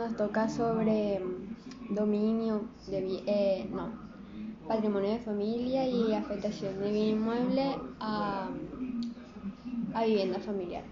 Nos toca sobre mm, dominio de eh, no, patrimonio de familia y afectación de bien inmueble a, a vivienda familiar.